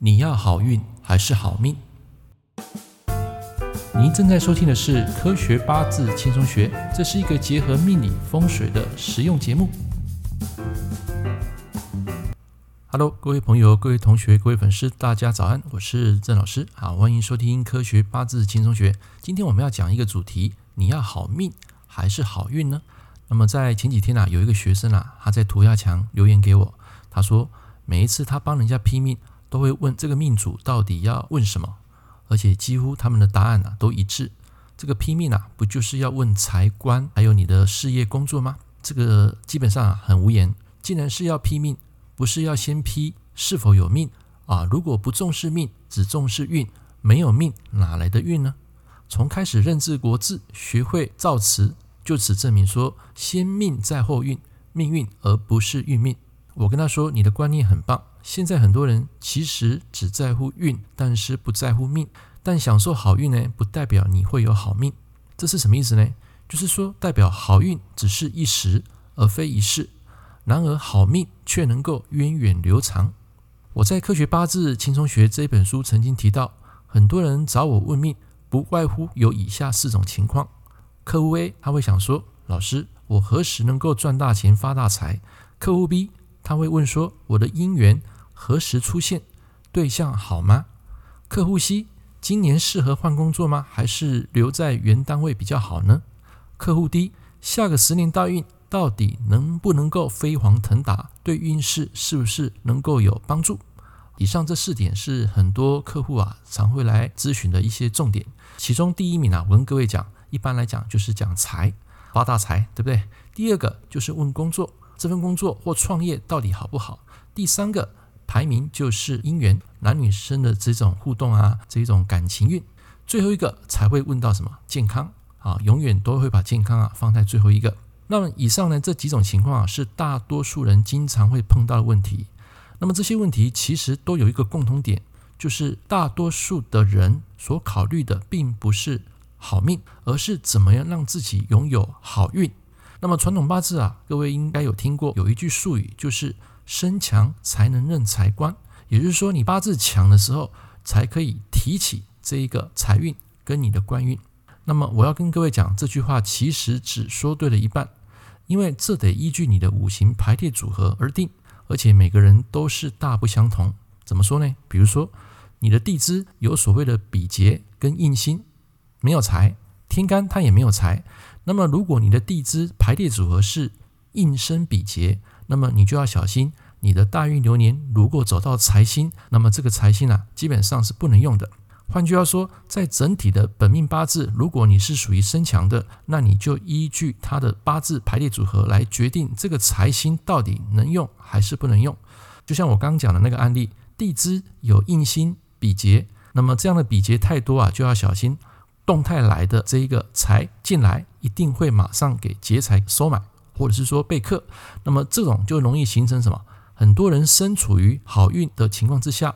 你要好运还是好命？您正在收听的是《科学八字轻松学》，这是一个结合命理风水的实用节目。Hello，各位朋友、各位同学、各位粉丝，大家早安，我是郑老师，好，欢迎收听《科学八字轻松学》。今天我们要讲一个主题：你要好命还是好运呢？那么在前几天啊，有一个学生啊，他在涂鸦墙留言给我，他说。每一次他帮人家批命，都会问这个命主到底要问什么，而且几乎他们的答案啊都一致。这个批命啊，不就是要问财官，还有你的事业工作吗？这个基本上很无言。既然是要批命，不是要先批是否有命啊？如果不重视命，只重视运，没有命哪来的运呢？从开始认字国字，学会造词，就此证明说，先命在后运，命运而不是运命。我跟他说：“你的观念很棒。现在很多人其实只在乎运，但是不在乎命。但享受好运呢，不代表你会有好命。这是什么意思呢？就是说，代表好运只是一时，而非一世。然而，好命却能够源远流长。我在《科学八字轻松学》这本书曾经提到，很多人找我问命，不外乎有以下四种情况：客户 A 他会想说，老师，我何时能够赚大钱发大财？客户 B。他会问说：“我的姻缘何时出现？对象好吗？”客户 C：“ 今年适合换工作吗？还是留在原单位比较好呢？”客户 D：“ 下个十年大运到底能不能够飞黄腾达？对运势是不是能够有帮助？”以上这四点是很多客户啊常会来咨询的一些重点。其中第一名啊，我跟各位讲，一般来讲就是讲财，发大财，对不对？第二个就是问工作。这份工作或创业到底好不好？第三个排名就是姻缘，男女生的这种互动啊，这种感情运。最后一个才会问到什么健康啊，永远都会把健康啊放在最后一个。那么以上呢这几种情况啊，是大多数人经常会碰到的问题。那么这些问题其实都有一个共同点，就是大多数的人所考虑的并不是好命，而是怎么样让自己拥有好运。那么传统八字啊，各位应该有听过，有一句术语就是“身强才能任财官”，也就是说，你八字强的时候，才可以提起这一个财运跟你的官运。那么我要跟各位讲，这句话其实只说对了一半，因为这得依据你的五行排列组合而定，而且每个人都是大不相同。怎么说呢？比如说，你的地支有所谓的比劫跟印星，没有财，天干它也没有财。那么，如果你的地支排列组合是印生比劫，那么你就要小心，你的大运流年如果走到财星，那么这个财星啊，基本上是不能用的。换句话说，在整体的本命八字，如果你是属于身强的，那你就依据他的八字排列组合来决定这个财星到底能用还是不能用。就像我刚讲的那个案例，地支有印星比劫，那么这样的比劫太多啊，就要小心。动态来的这一个财进来，一定会马上给劫财收买，或者是说被克。那么这种就容易形成什么？很多人身处于好运的情况之下，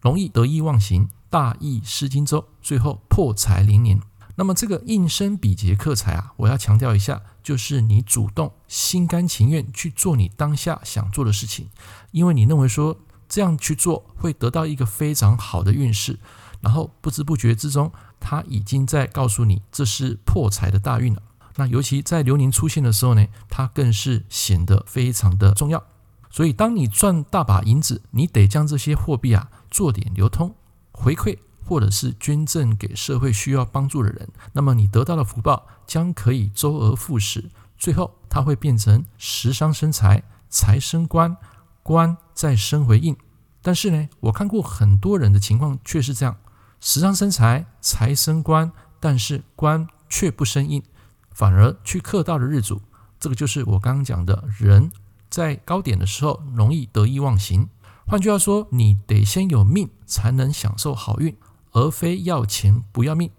容易得意忘形，大意失荆州，最后破财连连。那么这个应生比劫克财啊，我要强调一下，就是你主动心甘情愿去做你当下想做的事情，因为你认为说这样去做会得到一个非常好的运势。然后不知不觉之中，他已经在告诉你，这是破财的大运了。那尤其在流年出现的时候呢，它更是显得非常的重要。所以，当你赚大把银子，你得将这些货币啊做点流通回馈，或者是捐赠给社会需要帮助的人。那么，你得到的福报将可以周而复始，最后它会变成食伤生财，财生官，官再生回应。但是呢，我看过很多人的情况却是这样。食伤生财，财生官，但是官却不生印，反而去克到了日主。这个就是我刚刚讲的，人在高点的时候容易得意忘形。换句话说，你得先有命才能享受好运，而非要钱不要命。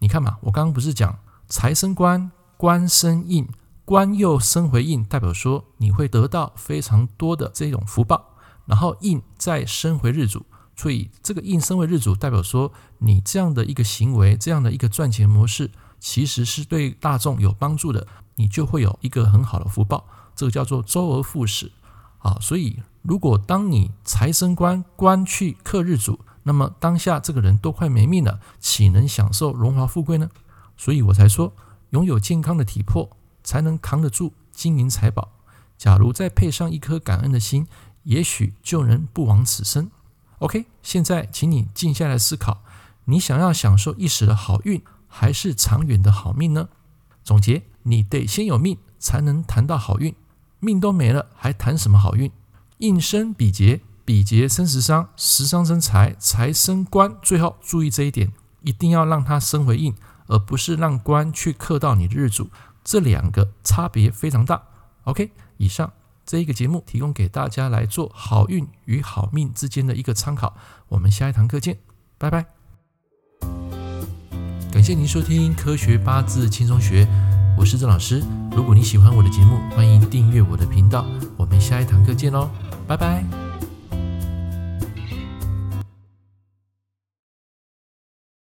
你看嘛，我刚刚不是讲财生官，官生印，官又生回印，代表说你会得到非常多的这种福报，然后印再生回日主。所以，这个印生为日主，代表说你这样的一个行为，这样的一个赚钱模式，其实是对大众有帮助的，你就会有一个很好的福报。这个叫做周而复始。啊。所以，如果当你财生官官去克日主，那么当下这个人都快没命了，岂能享受荣华富贵呢？所以我才说，拥有健康的体魄，才能扛得住金银财宝。假如再配上一颗感恩的心，也许就能不枉此生。OK，现在请你静下来思考，你想要享受一时的好运，还是长远的好命呢？总结，你得先有命，才能谈到好运。命都没了，还谈什么好运？应生比劫，比劫生食伤，食伤生财，财生官。最后注意这一点，一定要让它生回印，而不是让官去克到你的日主。这两个差别非常大。OK，以上。这一个节目提供给大家来做好运与好命之间的一个参考。我们下一堂课见，拜拜。感谢您收听《科学八字轻松学》，我是郑老师。如果你喜欢我的节目，欢迎订阅我的频道。我们下一堂课见喽，拜拜。